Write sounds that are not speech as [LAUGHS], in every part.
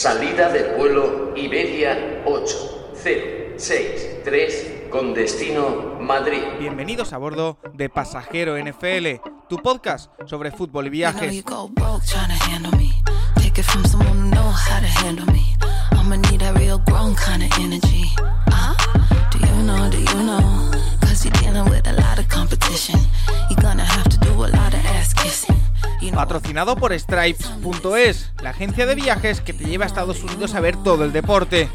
Salida del vuelo Iberia 8063 con destino Madrid. Bienvenidos a bordo de Pasajero NFL, tu podcast sobre fútbol y viajes. Patrocinado por Stripes.es, la agencia de viajes que te lleva a Estados Unidos a ver todo el deporte.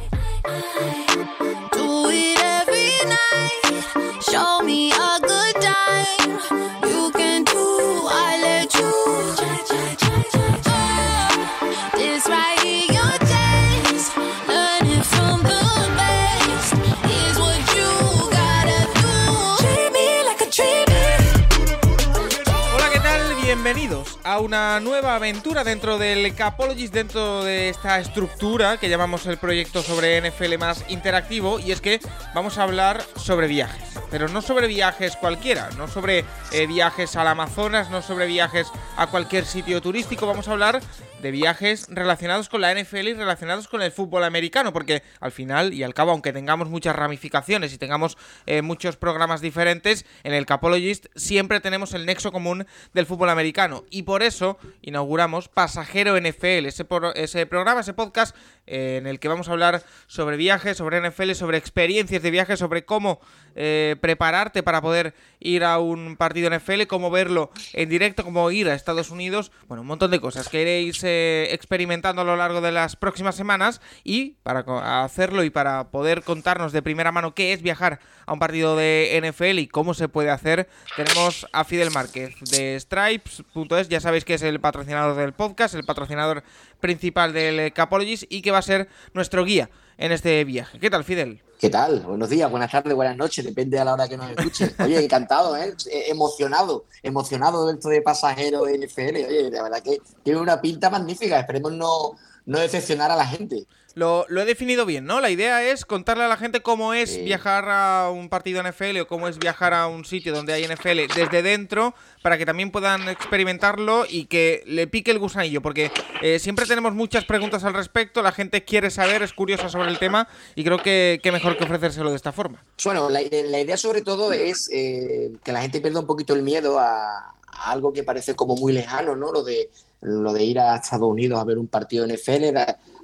Una nueva aventura dentro del Capologist, dentro de esta estructura que llamamos el proyecto sobre NFL más interactivo. Y es que vamos a hablar sobre viajes, pero no sobre viajes cualquiera, no sobre eh, viajes al Amazonas, no sobre viajes a cualquier sitio turístico. Vamos a hablar de viajes relacionados con la NFL y relacionados con el fútbol americano, porque al final y al cabo, aunque tengamos muchas ramificaciones y tengamos eh, muchos programas diferentes, en el Capologist siempre tenemos el nexo común del fútbol americano. Y por eso inauguramos Pasajero NFL, ese, ese programa, ese podcast eh, en el que vamos a hablar sobre viajes, sobre NFL, sobre experiencias de viajes, sobre cómo eh, prepararte para poder ir a un partido NFL, cómo verlo en directo, cómo ir a Estados Unidos, bueno, un montón de cosas que iréis eh, experimentando a lo largo de las próximas semanas y para hacerlo y para poder contarnos de primera mano qué es viajar a un partido de NFL y cómo se puede hacer, tenemos a Fidel Márquez de Stripes.es, ya sabéis que es el patrocinador del podcast, el patrocinador principal del Capologist y que va a ser nuestro guía en este viaje. ¿Qué tal, Fidel? ¿Qué tal? Buenos días, buenas tardes, buenas noches, depende a la hora que nos escuchen. Oye, encantado, ¿eh? E-, emocionado, emocionado dentro de pasajero NFL. Oye, la verdad que tiene una pinta magnífica. Esperemos no, no decepcionar a la gente. Lo, he definido bien, ¿no? La idea es contarle a la gente cómo es viajar a un partido NFL o cómo es viajar a un sitio donde hay NFL desde dentro para que también puedan experimentarlo y que le pique el gusanillo, porque eh, siempre tenemos muchas preguntas al respecto, la gente quiere saber, es curiosa sobre el tema y creo que, mejor que ofrecérselo de esta forma. Bueno, la, idea sobre todo es eh, que la gente pierda un poquito el miedo a, a algo que parece como muy lejano, ¿no? Lo de lo de ir a Estados Unidos a ver un partido NFL,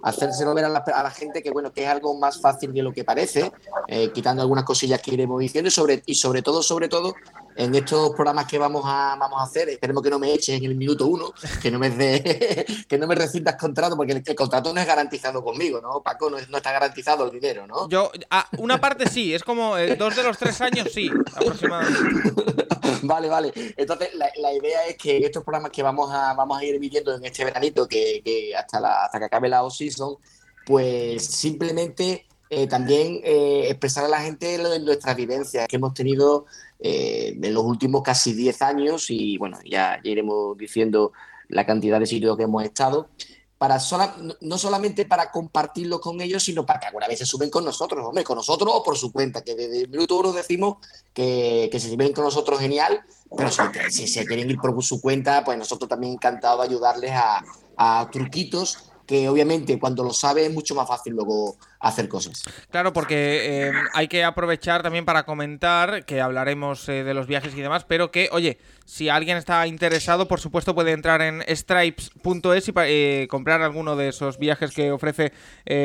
hacérselo ver a la, gente que bueno que es algo más fácil de lo que parece, eh, quitando algunas cosillas que iremos diciendo y sobre, y sobre todo, sobre todo, en estos programas que vamos a, vamos a hacer, esperemos que no me eches en el minuto uno, que no me de, [LAUGHS] que no me rescindas contrato, porque el, contrato no es garantizado conmigo, ¿no? Paco, no, no está garantizado el dinero, ¿no? Yo, una parte sí, es como eh, dos de los tres años sí, aproximadamente. [LAUGHS] vale, vale. Entonces, la, idea es que estos programas que vamos a, vamos a ir emitiendo en este veranito, que, hasta, la, hasta que acabe la off-season, pues simplemente eh, también eh, expresar a la gente lo de nuestras vivencias que hemos tenido eh, en los últimos casi 10 años y bueno, ya, iremos diciendo la cantidad de sitios que hemos estado para no solamente para compartirlo con ellos, sino para que alguna vez se suben con nosotros, hombre, con nosotros o por su cuenta, que desde el minuto uno decimos que, que se suben con nosotros genial, pero si, se quieren ir por su cuenta, pues nosotros también encantados de ayudarles a, a truquitos que obviamente cuando lo sabe es mucho más fácil luego hacer cosas. Claro, porque eh, hay que aprovechar también para comentar que hablaremos eh, de los viajes y demás, pero que, oye, si alguien está interesado, por supuesto puede entrar en stripes.es y eh, comprar alguno de esos viajes que ofrece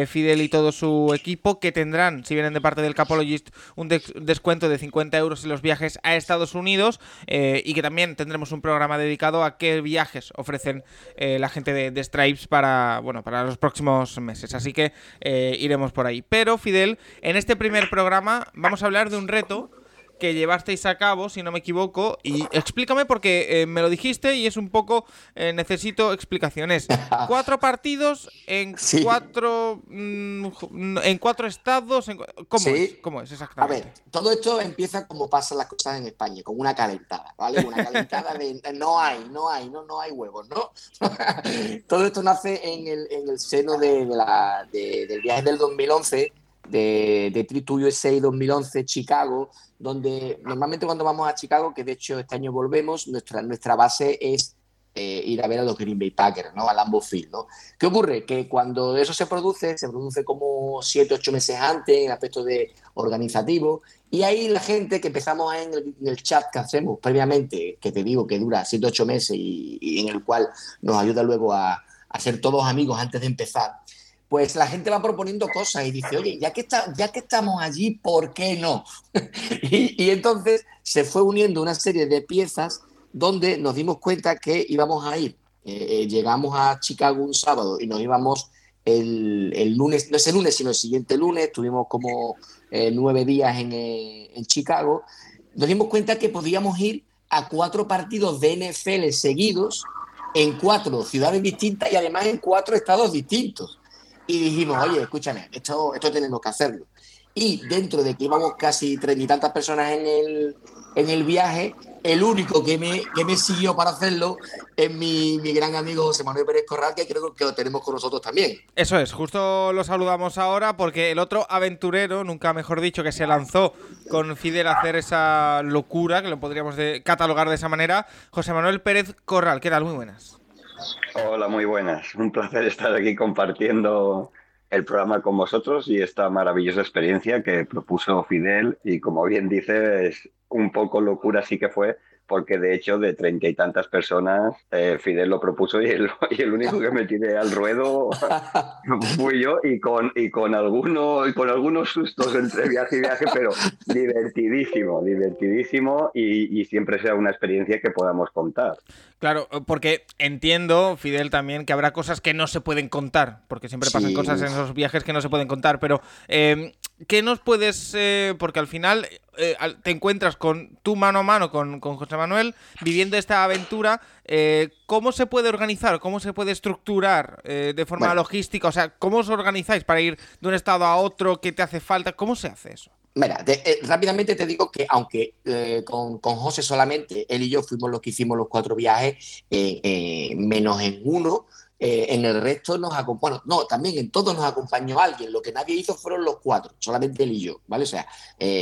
Fidel y todo su equipo, que tendrán, si vienen de parte del Capologist, un descuento de 50 euros en los viajes a Estados Unidos y que también tendremos un programa dedicado a qué viajes ofrecen la gente de, de, Stripes para, bueno, para los próximos meses. Así que iremos por ahí. Pero, Fidel, en este primer programa vamos a hablar de un reto que llevasteis a cabo, si no me equivoco, y explícame porque eh, me lo dijiste y es un poco eh, necesito explicaciones. [LAUGHS] cuatro partidos en cuatro mm, en cuatro estados, ¿cómo es? ¿Cómo es exactamente? A ver, todo esto empieza como pasan las cosas en España, con una calentada, ¿vale? Una calentada de no hay, no hay, no, no hay huevos, ¿no? [LAUGHS] todo esto nace en el, en el seno de, la, del viaje del 2011 de, de USA 2011 Chicago, donde normalmente cuando vamos a Chicago, que de hecho este año volvemos, nuestra, nuestra base es eh, ir a ver a los Green Bay Packers, ¿no? Al Lambeau Field, ¿no? ¿Qué ocurre? Que cuando eso se produce, se produce como 7, 8 meses antes en aspecto de organizativo, y ahí la gente que empezamos en el, en el, chat que hacemos previamente, que te digo que dura 7, 8 meses y, y, en el cual nos ayuda luego a, a ser todos amigos antes de empezar, pues la gente va proponiendo cosas y dice, oye, ya que, está, ya que estamos allí, ¿por qué no? [LAUGHS] y, entonces se fue uniendo una serie de piezas donde nos dimos cuenta que íbamos a ir. Eh, llegamos a Chicago un sábado y nos íbamos el, el, lunes, no ese lunes, sino el siguiente lunes, tuvimos como eh, nueve días en, eh, en Chicago. Nos dimos cuenta que podíamos ir a cuatro partidos de NFL seguidos en cuatro ciudades distintas y además en cuatro estados distintos. Y dijimos, oye, escúchame, esto, esto tenemos que hacerlo. Y dentro de que íbamos casi treinta y tantas personas en el, en el viaje, el único que me, que me siguió para hacerlo es mi, mi, gran amigo José Manuel Pérez Corral, que creo que lo tenemos con nosotros también. Eso es, justo lo saludamos ahora porque el otro aventurero, nunca mejor dicho, que se lanzó con Fidel a hacer esa locura, que lo podríamos catalogar de esa manera, José Manuel Pérez Corral. ¿Qué tal? Muy buenas. Hola, muy buenas. Un placer estar aquí compartiendo el programa con vosotros y esta maravillosa experiencia que propuso Fidel y como bien dices, un poco locura sí que fue, porque de hecho de treinta y tantas personas eh, Fidel lo propuso y el, [LAUGHS] y el, único que me tiré al ruedo [LAUGHS] fui yo y con, y con, alguno, y con algunos sustos entre viaje y viaje, pero divertidísimo, divertidísimo y, y siempre sea una experiencia que podamos contar. Claro, porque entiendo, Fidel, también que habrá cosas que no se pueden contar, porque siempre pasan sí. cosas en esos viajes que no se pueden contar, pero eh, ¿qué nos puedes...? Eh, porque al final eh, te encuentras con tu mano a mano con, con José Manuel viviendo esta aventura. Eh, ¿Cómo se puede organizar? ¿Cómo se puede estructurar de forma bueno. logística? O sea, ¿cómo os organizáis para ir de un estado a otro? ¿Qué te hace falta? ¿Cómo se hace eso? Mira, te, rápidamente te digo que aunque con, con, José solamente, él y yo fuimos los que hicimos los cuatro viajes, menos en uno, en el resto nos acompañó, bueno, no, también en todos nos acompañó alguien, lo que nadie hizo fueron los cuatro, solamente él y yo, ¿vale? O sea,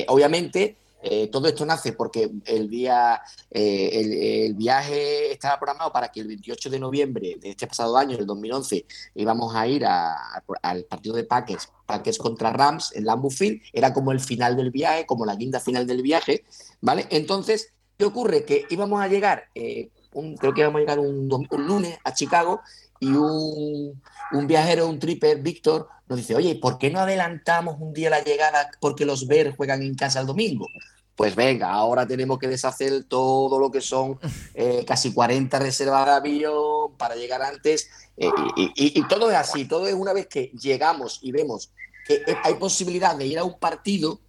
obviamente eh, todo esto nace porque el día, eh, el, viaje estaba programado para que el 28 de noviembre de este pasado año, el 2011, íbamos a ir a, a, al partido de Packers, Packers contra Rams en Lambeau Field, era como el final del viaje, como la guinda final del viaje, ¿vale? Entonces, ¿qué ocurre? Que íbamos a llegar, eh, creo que íbamos a llegar un lunes a Chicago y un, un, viajero, un tripper, Víctor, nos dice, oye, ¿por qué no adelantamos un día la llegada porque los Bears juegan en casa el domingo? Pues venga, ahora tenemos que deshacer todo lo que son eh, casi 40 reservas de avión para llegar antes. Eh, y, y, y, todo es así, todo es una vez que llegamos y vemos que hay posibilidad de ir a un partido,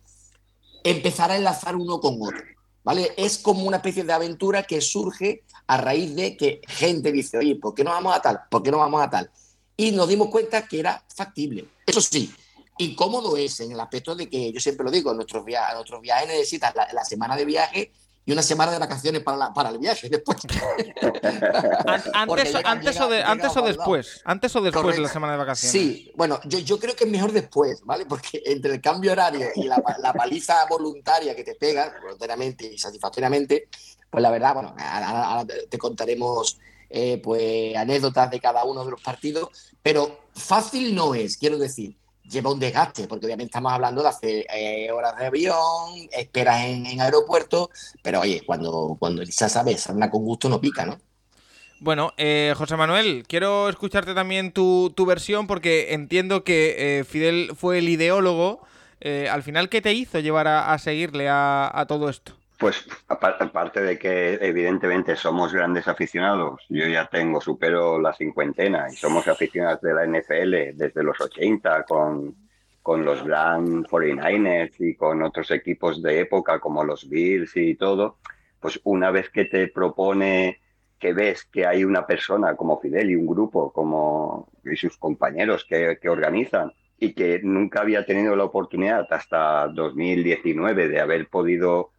empezar a enlazar uno con otro. ¿Vale? Es como una especie de aventura que surge a raíz de que gente dice, oye, ¿por qué no vamos a tal? ¿Por qué no vamos a tal? Y nos dimos cuenta que era factible. Eso sí, incómodo es en el aspecto de que yo siempre lo digo, nuestros, via nuestros viajes necesitan la, la, semana de viaje y una semana de vacaciones para, la, para el viaje después. [LAUGHS] antes, llega, antes, llega, o, de, antes o después, antes o después Correcto. de la semana de vacaciones. Sí, bueno, yo, yo creo que es mejor después, ¿vale? Porque entre el cambio horario y la, la paliza [LAUGHS] voluntaria que te pega, voluntariamente y satisfactoriamente, pues la verdad, bueno, ahora, ahora te contaremos eh, pues anécdotas de cada uno de los partidos, pero fácil no es, quiero decir lleva un desgaste, porque obviamente estamos hablando de hacer eh, horas de avión, esperas en, en aeropuerto, pero oye, cuando, cuando ya sabes, anda con gusto no pica, ¿no? Bueno, eh, José Manuel, quiero escucharte también tu, tu versión porque entiendo que eh, Fidel fue el ideólogo. Eh, al final, ¿qué te hizo llevar a, a seguirle a, a todo esto? Pues aparte de que evidentemente somos grandes aficionados, yo ya tengo, supero la cincuentena y somos aficionados de la NFL desde los 80 con, con los Grand 49ers y con otros equipos de época como los Bills y todo, pues una vez que te propone que ves que hay una persona como Fidel y un grupo como y sus compañeros que, que organizan y que nunca había tenido la oportunidad hasta 2019 de haber podido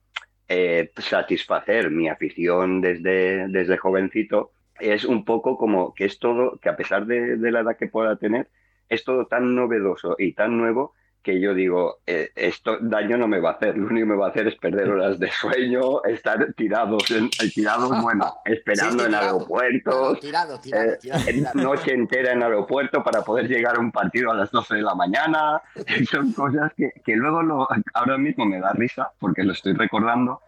eh, satisfacer mi afición desde, desde jovencito, es un poco como que es todo, que a pesar de, de, la edad que pueda tener, es todo tan novedoso y tan nuevo que yo digo, eh, esto daño no me va a hacer, lo único que me va a hacer es perder horas de sueño, estar tirados, en, eh, tirados bueno, [LAUGHS] esperando en aeropuertos, noche entera en aeropuerto para poder llegar a un partido a las 12 de la mañana, [LAUGHS] son cosas que, que luego lo, ahora mismo me da risa porque lo estoy recordando,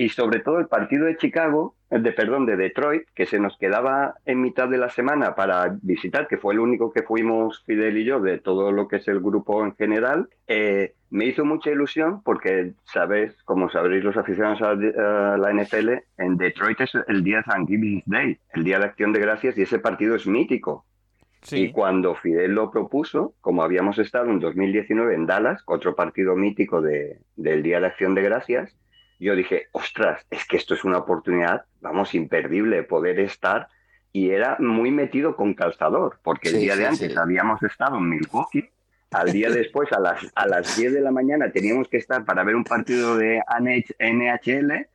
y sobre todo el partido de Chicago, de perdón, de Detroit, que se nos quedaba en mitad de la semana para visitar, que fue el único que fuimos Fidel y yo de todo lo que es el grupo en general, eh, me hizo mucha ilusión porque, sabes, como sabréis los aficionados a, la NFL, en Detroit es el día de Thanksgiving Day, el día de Acción de Gracias, y ese partido es mítico. Y cuando Fidel lo propuso, como habíamos estado en 2019 en Dallas, otro partido mítico de, del Día de Acción de Gracias, yo dije, ostras, es que esto es una oportunidad, vamos, imperdible poder estar. Y era muy metido con calzador, porque el día de antes habíamos estado en Milwaukee, al día [LAUGHS] después, a las, a las 10 de la mañana, teníamos que estar para ver un partido de NHL.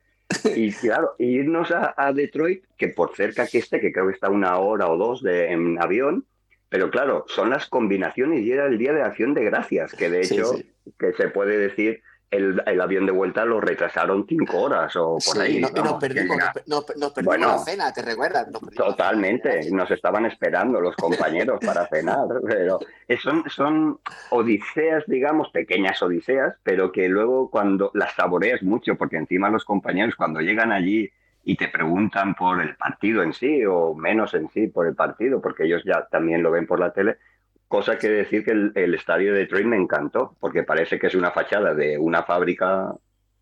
Y [LAUGHS] claro, irnos a, Detroit, que por cerca que esté, que creo que está una hora o dos de, en avión, pero claro, son las combinaciones y era el día de acción de gracias, que de hecho, que se puede decir el, avión de vuelta lo retrasaron cinco horas o por ahí. No, nos perdimos, la cena, ¿te recuerdas? totalmente, nos estaban esperando los compañeros para [LAUGHS] cenar, pero son, son odiseas, digamos, pequeñas odiseas, pero que luego cuando las saboreas mucho, porque encima los compañeros cuando llegan allí y te preguntan por el partido en sí o menos en sí por el partido, porque ellos ya también lo ven por la tele, Cosa que decir que el, estadio de Detroit me encantó, porque parece que es una fachada de una fábrica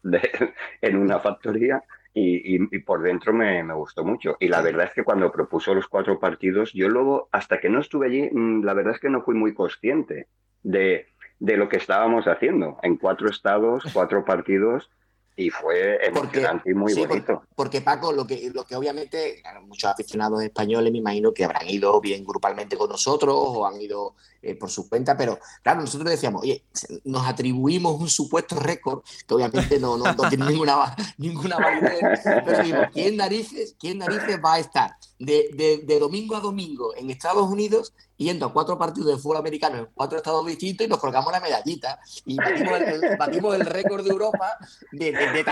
[LAUGHS] en una factoría y, por dentro me, gustó mucho. Y la verdad es que cuando propuso los cuatro partidos, yo luego, hasta que no estuve allí, mm, la verdad es que no fui muy consciente de, de lo que estábamos haciendo. En cuatro estados, cuatro partidos, y fue emocionante y muy bonito. Porque, Paco, lo que, lo que obviamente muchos aficionados españoles me imagino que habrán ido bien grupalmente con nosotros o han ido eh, por su cuenta, pero claro, nosotros decíamos, oye, nos atribuimos un supuesto récord que obviamente no, no, [LAUGHS] tiene ninguna, ninguna validez, pero ¿quién narices, ¿quién narices va a estar de, de domingo a domingo en Estados Unidos yendo a cuatro partidos de fútbol americano en cuatro estados distintos y nos colgamos la medallita y batimos el, [LAUGHS] récord de Europa de, de,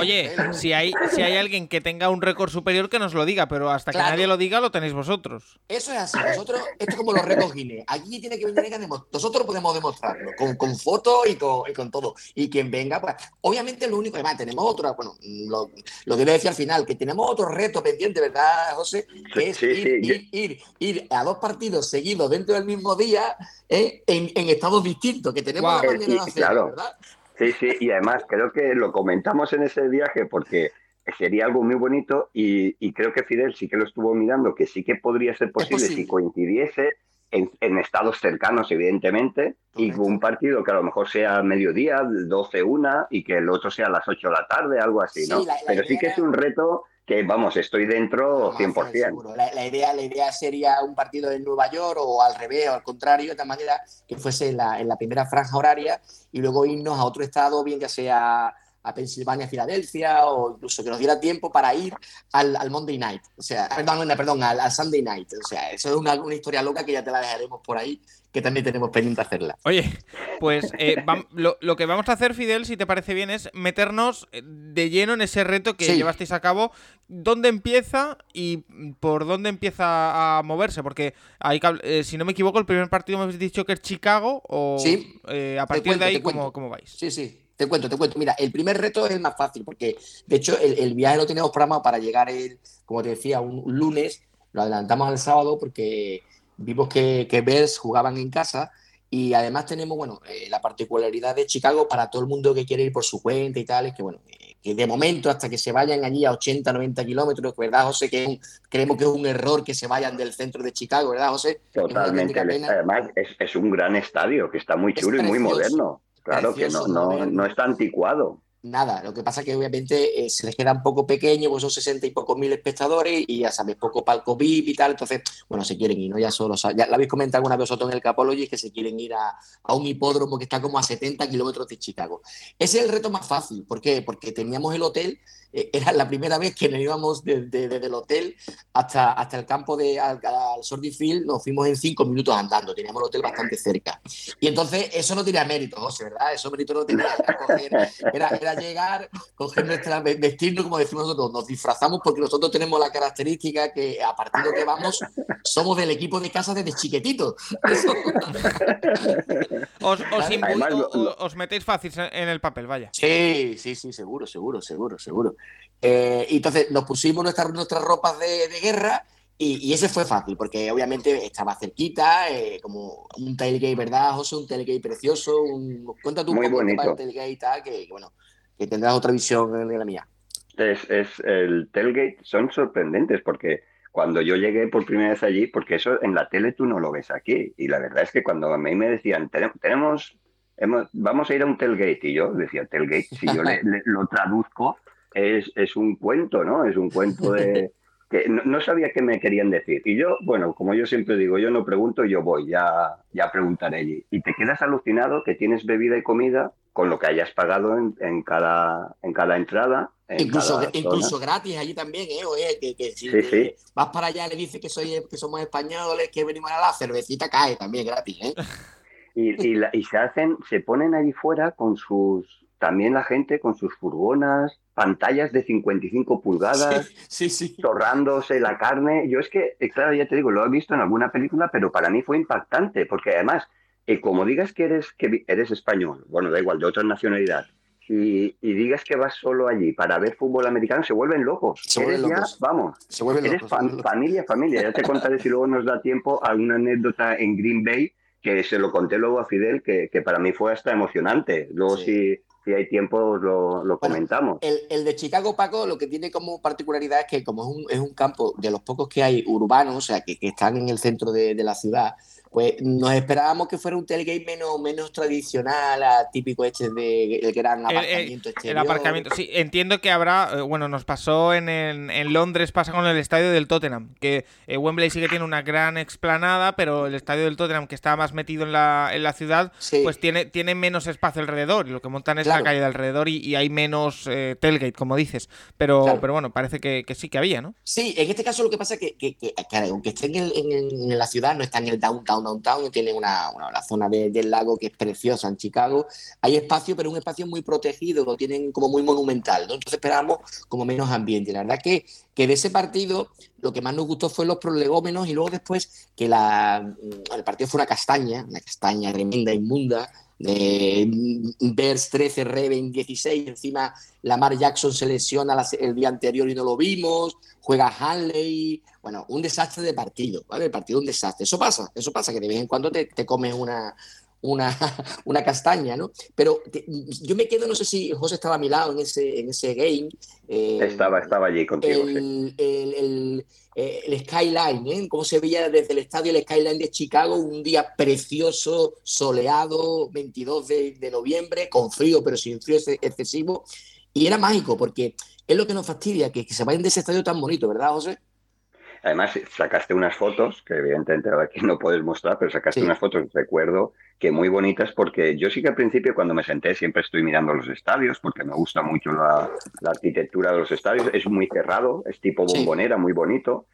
Oye, si hay, si hay alguien que tenga un récord superior que nos lo diga, pero hasta que nadie lo diga lo tenéis vosotros. Eso es así, nosotros, esto es como los récords Guinness, aquí tiene que venir alguien nosotros podemos demostrarlo, con, con fotos y con, y con, todo. Y quien venga, pues obviamente lo único, además tenemos otro, bueno, lo, lo que voy a decir al final, que tenemos otro reto pendiente, ¿verdad, José? Que es ir, ir, ir a dos partidos seguidos dentro del mismo día ¿eh? en, estados distintos, que tenemos la manera de hacerlo, ¿verdad? Sí, sí, y además creo que lo comentamos en ese viaje porque sería algo muy bonito y, creo que Fidel sí que lo estuvo mirando, que sí que podría ser posible, si coincidiese en, estados cercanos, evidentemente, y un partido que a lo mejor sea mediodía, 12, una, y que el otro sea a las 8 de la tarde, algo así, ¿no? Pero sí que es un reto que vamos, estoy dentro 100%. La, la, idea, la idea sería un partido en Nueva York o al revés o al contrario, de tal manera que fuese en la, en la primera franja horaria y luego irnos a otro estado, bien que sea a Pensilvania, Filadelfia, o incluso que nos diera tiempo para ir al, al Monday Night, o sea, perdón, perdón al, Sunday Night. O sea, eso es una, una, historia loca que ya te la dejaremos por ahí, que también tenemos pendiente hacerla. Oye, pues [LAUGHS] eh, lo, lo, que vamos a hacer, Fidel, si te parece bien, es meternos de lleno en ese reto que llevasteis a cabo. ¿Dónde empieza y por dónde empieza a moverse? Porque hay, eh, si no me equivoco, el primer partido me habéis dicho que es Chicago, o eh, a partir de ahí, ¿cómo, ¿cómo vais? Sí, sí. Te cuento, te cuento. Mira, el primer reto es el más fácil, porque de hecho el, viaje lo tenemos programado para llegar, el, como te decía, un, lunes. Lo adelantamos al sábado porque vimos que, que Bears jugaban en casa y además tenemos, bueno, eh, la particularidad de Chicago para todo el mundo que quiere ir por su cuenta y tal, es que, bueno, eh, que de momento hasta que se vayan allí a 80, 90 kilómetros, ¿verdad, José? Que creemos que es un error que se vayan del centro de Chicago, ¿verdad, José? Totalmente. Además, es, es, un gran estadio que está muy chulo y muy moderno. Claro que no, no, no está anticuado. Nada, lo que pasa es que obviamente eh, se les queda un poco pequeño, pues son 60 y pocos mil espectadores y ya sabes, poco palco VIP y tal, entonces, bueno, se quieren ir, ¿no? Ya solo, ya lo habéis comentado alguna vez vosotros en el Capology, que se quieren ir a, a, un hipódromo que está como a 70 kilómetros de Chicago. Ese es el reto más fácil, ¿por qué? Porque teníamos el hotel era la primera vez que nos íbamos desde, el hotel hasta, hasta el campo de al, al Field, nos fuimos en cinco minutos andando, teníamos el hotel bastante cerca. Y entonces eso no tenía mérito, José, ¿verdad? Eso mérito no tenía. Era, era, llegar, coger nuestra, vestirnos, como decimos nosotros, nos disfrazamos porque nosotros tenemos la característica que a partir de que vamos somos del equipo de casa desde chiquititos. [LAUGHS] os, os, metéis fácil en el papel, vaya. Sí, sí, sí, seguro, seguro, seguro, seguro. Eh, y entonces nos pusimos nuestras, nuestras ropas de, guerra y, ese fue fácil, porque obviamente estaba cerquita, eh, como un tailgate, ¿verdad, José? Un tailgate precioso. Un... Cuenta tú Muy un poco tailgate, que, bueno, que tendrás otra visión de la mía. Es, es, el tailgate son sorprendentes porque cuando yo llegué por primera vez allí, porque eso en la tele tú no lo ves aquí, y la verdad es que cuando a mí me decían, tenemos, vamos a ir a un tailgate, y yo decía, tailgate, si yo [LAUGHS] lo traduzco, es, es un cuento, ¿no? Es un cuento de... [LAUGHS] que no, sabía qué me querían decir. Y yo, bueno, como yo siempre digo, yo no pregunto, yo voy, ya, ya preguntaré allí. Y te quedas alucinado que tienes bebida y comida con lo que hayas pagado en, en cada, en cada entrada. incluso, incluso gratis allí también, ¿eh? Oye, que, que si vas para allá y le dices que, soy, que somos españoles, que venimos a la cervecita, cae también gratis, ¿eh? [LAUGHS] Y, y, y se hacen, se ponen allí fuera con sus, también la gente con sus furgonas, pantallas de 55 pulgadas, sí, [LAUGHS] sí, torrándose la carne. Yo es que, eh, claro, ya te digo, lo he visto en alguna película, pero para mí fue impactante, porque además, eh, como digas que eres, que eres español, bueno, da igual, de otra nacionalidad, y, digas que vas solo allí para ver fútbol americano, se vuelven locos. Se vuelven locos. vamos, se vuelven eres familia, familia. Ya te contaré si luego nos da tiempo alguna anécdota en Green Bay que se lo conté luego a Fidel, que, que para mí fue hasta emocionante. Luego si si hay tiempo lo, comentamos. El, de Chicago, Paco, lo que tiene como particularidad es que como es un, es un campo de los pocos que hay urbanos, o sea, que, están en el centro de, de la ciudad, pues nos esperábamos que fuera un tailgate menos, menos tradicional, típico este de el gran aparcamiento. El, el, aparcamiento, sí, entiendo que habrá, eh, bueno, nos pasó en, en, Londres, pasa con el estadio del Tottenham, que eh, Wembley sí que tiene una gran explanada, pero el estadio del Tottenham, que está más metido en la, en la ciudad, pues tiene, tiene menos espacio alrededor, y lo que montan es la calle de alrededor y, hay menos eh, tailgate, como dices, pero, pero bueno, parece que, sí que había, ¿no? Sí, en este caso lo que pasa es que, que, aunque esté en, en la ciudad, no está en el downtown downtown, tiene una, la zona del lago que es preciosa en Chicago. Hay espacio, pero un espacio muy protegido, lo tienen como muy monumental, Entonces esperamos como menos ambiente. La verdad que, que de ese partido lo que más nos gustó fue los prolegómenos y luego después que la, el partido fue una castaña, una castaña tremenda, inmunda, de Bears 13, Reven 16, encima Lamar Jackson se lesiona el día anterior y no lo vimos, juega Hanley, bueno, un desastre de partido, ¿vale? El partido un desastre, eso pasa, eso pasa, que de vez en cuando te, te comes una, una, [LAUGHS] una, castaña, ¿no? Pero yo me quedo, no sé si José estaba a mi lado en ese, en ese game. Eh, estaba, estaba allí contigo. El, el, el, skyline, ¿eh? Cómo se veía desde el estadio el skyline de Chicago, un día precioso, soleado, 22 de, noviembre, con frío, pero sin frío excesivo. Y era mágico, porque es lo que nos fastidia, que, que se vayan de ese estadio tan bonito, ¿verdad, José? Además, sacaste unas fotos, que evidentemente aquí no puedes mostrar, pero sacaste unas fotos, recuerdo, que muy bonitas, porque yo sí que al principio cuando me senté siempre estoy mirando los estadios, porque me gusta mucho la, arquitectura de los estadios, es muy cerrado, es tipo bombonera, muy bonito.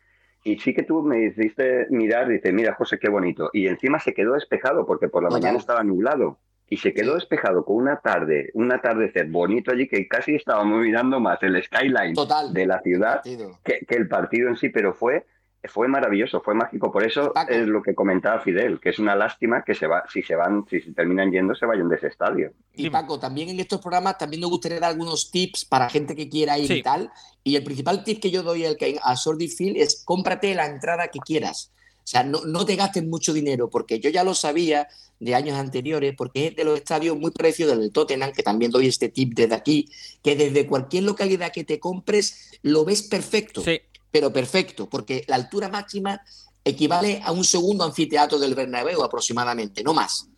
Y sí que tú me hiciste mirar y dices, mira, José, qué bonito. Y encima se quedó despejado, porque por la mañana estaba nublado y se quedó despejado con una tarde, un atardecer bonito allí que casi estábamos mirando más el skyline de la ciudad que, el partido en sí, pero fue fue maravilloso, fue mágico. Por eso es lo que comentaba Fidel, que es una lástima que se va, si se van, si se terminan yendo, se vayan de ese estadio. Y Paco, también en estos programas también nos gustaría dar algunos tips para gente que quiera ir y tal. Y el principal tip que yo doy al que a Sordi Field es cómprate la entrada que quieras. O sea, no, no te gastes mucho dinero, porque yo ya lo sabía de años anteriores, porque es de los estadios muy parecidos del Tottenham, que también doy este tip desde aquí, que desde cualquier localidad que te compres lo ves perfecto, pero perfecto, porque la altura máxima equivale a un segundo anfiteatro del Bernabéu aproximadamente, no más,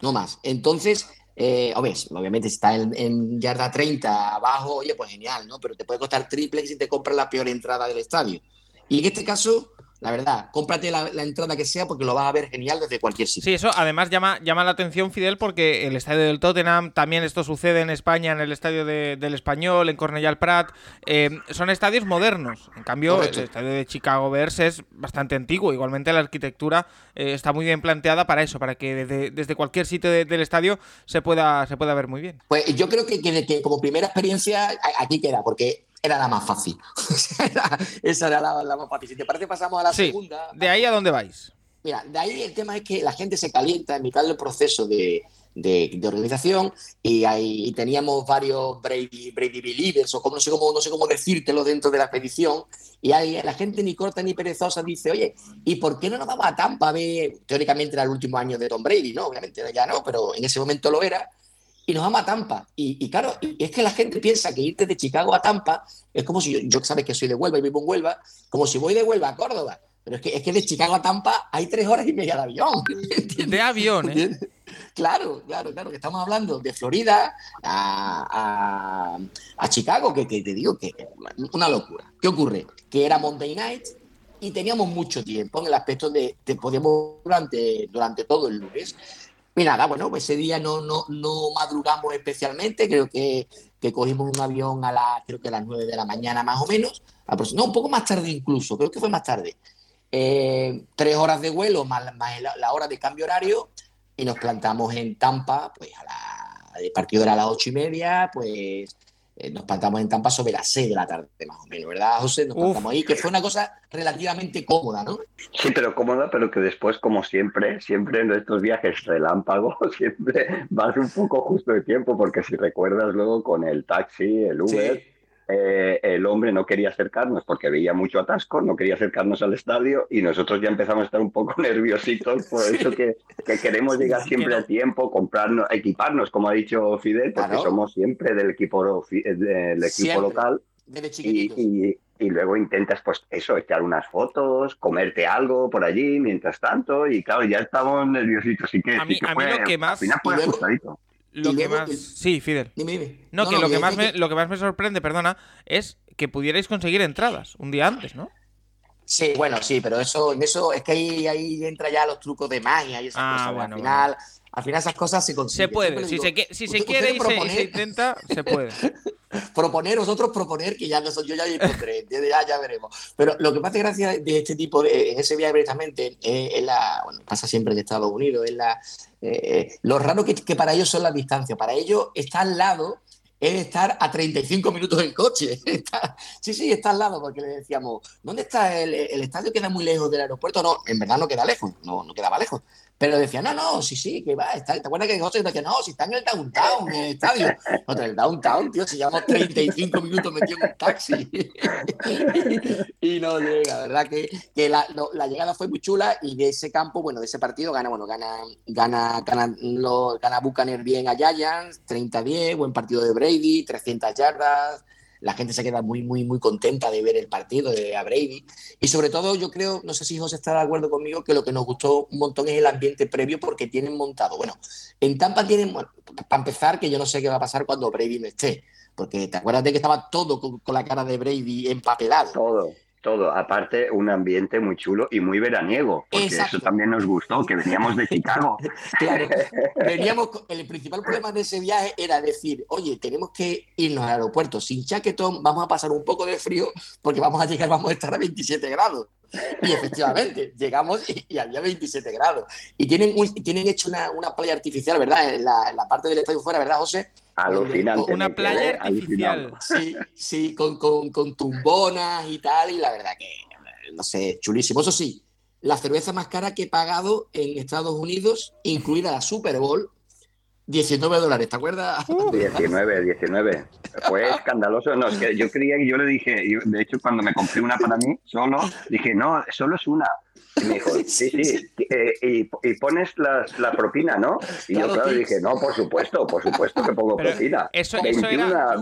no más. Entonces, eh, obviamente si está en, en, yarda 30 abajo, oye, pues genial, ¿no? Pero te puede costar triple si te compras la peor entrada del estadio. Y en este caso, la verdad. Cómprate la, entrada que sea porque lo vas a ver genial desde cualquier sitio. Sí, eso además llama, llama la atención, Fidel, porque el estadio del Tottenham, también esto sucede en España, en el estadio del Español, en Cornellà Prat, eh, son estadios modernos. En cambio, el estadio de Chicago Bears es bastante antiguo. Igualmente la arquitectura eh, está muy bien planteada para eso, para que desde, cualquier sitio del estadio se pueda, se pueda ver muy bien. Pues yo creo que, que como primera experiencia aquí queda, porque era la más fácil. [LAUGHS] esa era la, más fácil. Si te parece, pasamos a la segunda. ¿De ahí a dónde vais? Mira, de ahí el tema es que la gente se calienta en mitad del proceso de, organización y, ahí, teníamos varios Brady, Brady Believers o como, no, sé cómo, no sé cómo decírtelo dentro de la expedición y ahí la gente ni corta ni perezosa dice, oye, ¿y por qué no nos vamos a Tampa? Teóricamente era el último año de Tom Brady, ¿no? Obviamente ya no, pero en ese momento lo era y nos vamos a Tampa. Y, claro, es que la gente piensa que irte de Chicago a Tampa es como si yo, yo sabes que soy de Huelva y vivo en Huelva, como si voy de Huelva a Córdoba. Pero es que, es que de Chicago a Tampa hay tres horas y media de avión. [LAUGHS] De avión, ¿eh? [LAUGHS] Claro, claro, claro, que estamos hablando de Florida a, a, Chicago, que, que, te digo que una locura. ¿Qué ocurre? Que era Monday Night y teníamos mucho tiempo en el aspecto de, que podíamos durante, durante todo el lunes. Y nada, bueno, pues ese día no, no, no madrugamos especialmente, creo que, que cogimos un avión a, la, creo que a las 9 de la mañana más o menos, no, un poco más tarde incluso, creo que fue más tarde. Eh, tres horas de vuelo más, más la, hora de cambio horario y nos plantamos en Tampa, pues a la, el partido era a las ocho y media, pues eh, nos plantamos en Tampa sobre las 6 de la tarde, más o menos, ¿verdad, José? Nos plantamos ahí, que fue una cosa relativamente cómoda, ¿no? Sí, pero cómoda, pero que después, como siempre, siempre en estos viajes relámpagos, [LAUGHS] siempre vas un poco justo de tiempo, porque si recuerdas luego con el taxi, el Uber, eh, el hombre no quería acercarnos porque veía mucho atasco, no quería acercarnos al estadio y nosotros ya empezamos a estar un poco [LAUGHS] nerviositos por eso que, queremos llegar siempre a tiempo, comprarnos, equiparnos, como ha dicho Fidel, porque somos siempre del equipo, del equipo local. Y, y, luego intentas, pues eso, echar unas fotos, comerte algo por allí mientras tanto, y claro, ya estamos nerviositos. Así que, a mí, lo que más. Al final fue ajustadito lo que más. Sí, Fidel. No, que, lo, que más me, lo que más me sorprende, perdona, es que pudierais conseguir entradas un día antes, ¿no? Sí, bueno, sí, pero eso, en eso es que ahí, ahí entra ya los trucos de magia y esas ah, cosas. al final, al final esas cosas se consiguen. Se puede, si, se, si se, quiere y se, intenta, se [LAUGHS] puede. proponer, nosotros proponer, que ya no yo ya ya, ya veremos. Pero lo que más hace gracia de este tipo, de, en ese viaje precisamente, es, la, bueno, pasa siempre en Estados Unidos, es la, eh, lo raro que, que, para ellos son las distancias. Para ellos está al lado es estar a 35 minutos en coche. [LAUGHS] sí, sí, está al lado, porque le decíamos, ¿dónde está el, el, estadio? ¿Queda muy lejos del aeropuerto? No, en verdad no queda lejos, no, no quedaba lejos. Pero decía, no, no, sí, sí, que va, está, ¿te acuerdas que José decía, no, si está en el downtown, en el estadio? No, el downtown, tío, si llevamos 35 minutos metidos en un taxi. [LAUGHS] y no llega, ¿verdad? Que, que la, la, llegada fue muy chula y de ese campo, bueno, de ese partido gana, bueno, gana, gana, gana, lo, gana Buchaner bien a Giants, 30-10, buen partido de Brady, 300 yardas, la gente se queda muy, muy, muy contenta de ver el partido de a Brady. Y sobre todo, yo creo, no sé si José está de acuerdo conmigo, que lo que nos gustó un montón es el ambiente previo porque tienen montado. Bueno, en Tampa tienen, bueno, para empezar, que yo no sé qué va a pasar cuando Brady no esté. Porque te acuerdas de que estaba todo con, con la cara de Brady empapelado. Todo todo. Aparte, un ambiente muy chulo y muy veraniego, porque eso también nos gustó, que veníamos de Chicago. [LAUGHS] claro, veníamos, el principal problema de ese viaje era decir, oye, tenemos que irnos al aeropuerto sin chaquetón, vamos a pasar un poco de frío, porque vamos a llegar, vamos a estar a 27 grados. Y efectivamente, [LAUGHS] llegamos y, había 27 grados. Y tienen, tienen hecho una, una playa artificial, ¿verdad? En la, en la parte del estadio fuera, ¿verdad, José? Alucinante. Una playa artificial. Sí, sí, con, con, con, tumbonas y tal, y la verdad que, no sé, chulísimo. Eso sí, la cerveza más cara que he pagado en Estados Unidos, incluida la Super Bowl, 19 dólares, ¿te acuerdas? [LAUGHS] 19, 19. Fue [LAUGHS] escandaloso. No, es que yo creía que yo le dije, de hecho, cuando me compré una para mí, solo, dije, no, solo es una. Y me dijo, sí, sí, eh, y, pones la propina, ¿no? Y yo, claro, dije, no, por supuesto, por supuesto que pongo propina. Eso, eso era,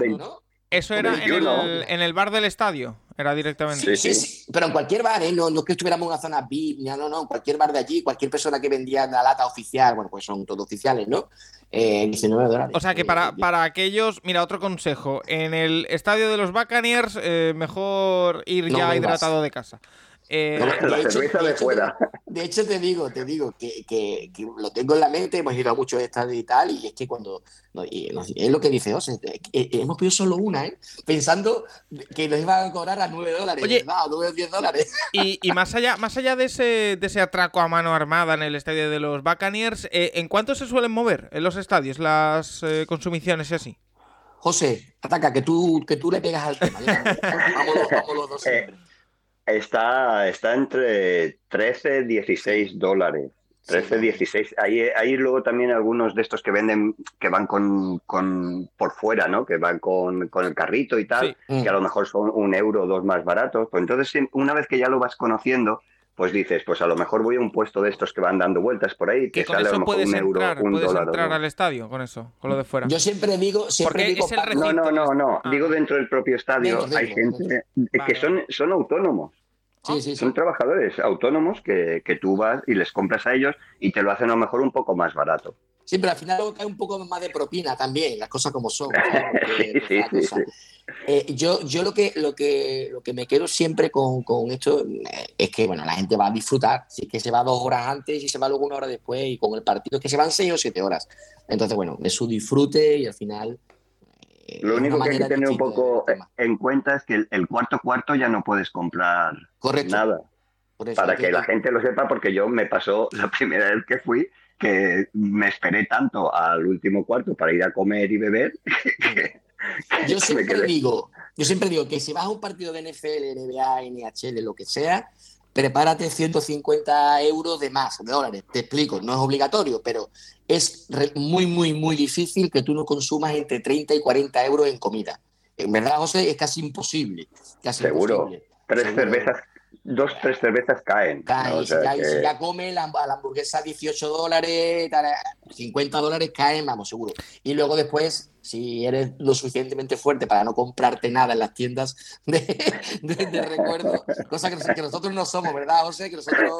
eso era en el, en el, bar del estadio, era directamente. Sí, sí, pero en cualquier bar, ¿eh? no, no es que estuviéramos en una zona VIP, no, no, en cualquier bar de allí, cualquier persona que vendía la lata oficial, bueno, pues son todos oficiales, ¿no? Eh, 19 dólares. O sea que para, para aquellos, mira, otro consejo, en el estadio de los Buccaneers, eh, mejor ir ya hidratado de casa. Eh, la cerveza de, fuera. De, hecho, te digo, te digo que, que, lo tengo en la mente, hemos ido a muchos estados y tal, y es que cuando. es lo que dice José, hemos pedido solo una, ¿eh? pensando que nos iban a cobrar a 9 dólares, Oye, ¿verdad? A 9 o 10 dólares. Y, y, más allá, más allá de, ese, de ese atraco a mano armada en el estadio de los Buccaneers, eh, ¿en cuánto se suelen mover en los estadios las eh, consumiciones y así? José, ataca, que tú, que tú le pegas al tema. vamos, vamos los dos siempre. Está, está entre 13 y 16 dólares. 13, 16. Ahí, ahí luego también algunos de estos que venden, que van con, con por fuera, ¿no? Que van con, con el carrito y tal, que a lo mejor son un euro o dos más baratos. Pues entonces, una vez que ya lo vas conociendo, pues dices, pues a lo mejor voy a un puesto de estos que van dando vueltas por ahí, que, sale a lo mejor un euro, un puedes dólar. entrar al estadio con eso, con lo de fuera. Yo siempre digo, siempre digo, no, no, no, no, ah. digo dentro del propio estadio hay gente que son, son autónomos. Son trabajadores autónomos que, que, tú vas y les compras a ellos y te lo hacen a lo mejor un poco más barato. Sí, pero al final cae un poco más de propina también, las cosas como son. [LAUGHS] Eh, yo, yo lo que, lo que lo que me quedo siempre con, con, esto eh, es que bueno, la gente va a disfrutar. Si es que se va dos horas antes y se va luego una hora después, y con el partido es que se van seis o siete horas. Entonces, bueno, es su disfrute y al final lo único que hay que tener un poco en cuenta es que el, cuarto cuarto ya no puedes comprar nada. para que la gente lo sepa, porque yo me pasó [LAUGHS] la primera vez que fui que me esperé tanto al último cuarto para ir a comer y beber. [LAUGHS] yo [LAUGHS] siempre digo, yo siempre digo que si vas a un partido de NFL, NBA, NHL, lo que sea, prepárate 150 euros de más, de dólares. Te explico, no es obligatorio, pero es muy, muy, muy difícil que tú no consumas entre 30 y 40 euros en comida. En verdad, José, es casi imposible. Casi Seguro. Tres cervezas dos, tres cervezas caen. Caen, si, ya, come la, la, hamburguesa 18 dólares, 50 dólares caen, vamos, seguro. Y luego después si eres lo suficientemente fuerte para no comprarte nada en las tiendas de, recuerdo, cosa que, nosotros no somos, ¿verdad, José? Que nosotros...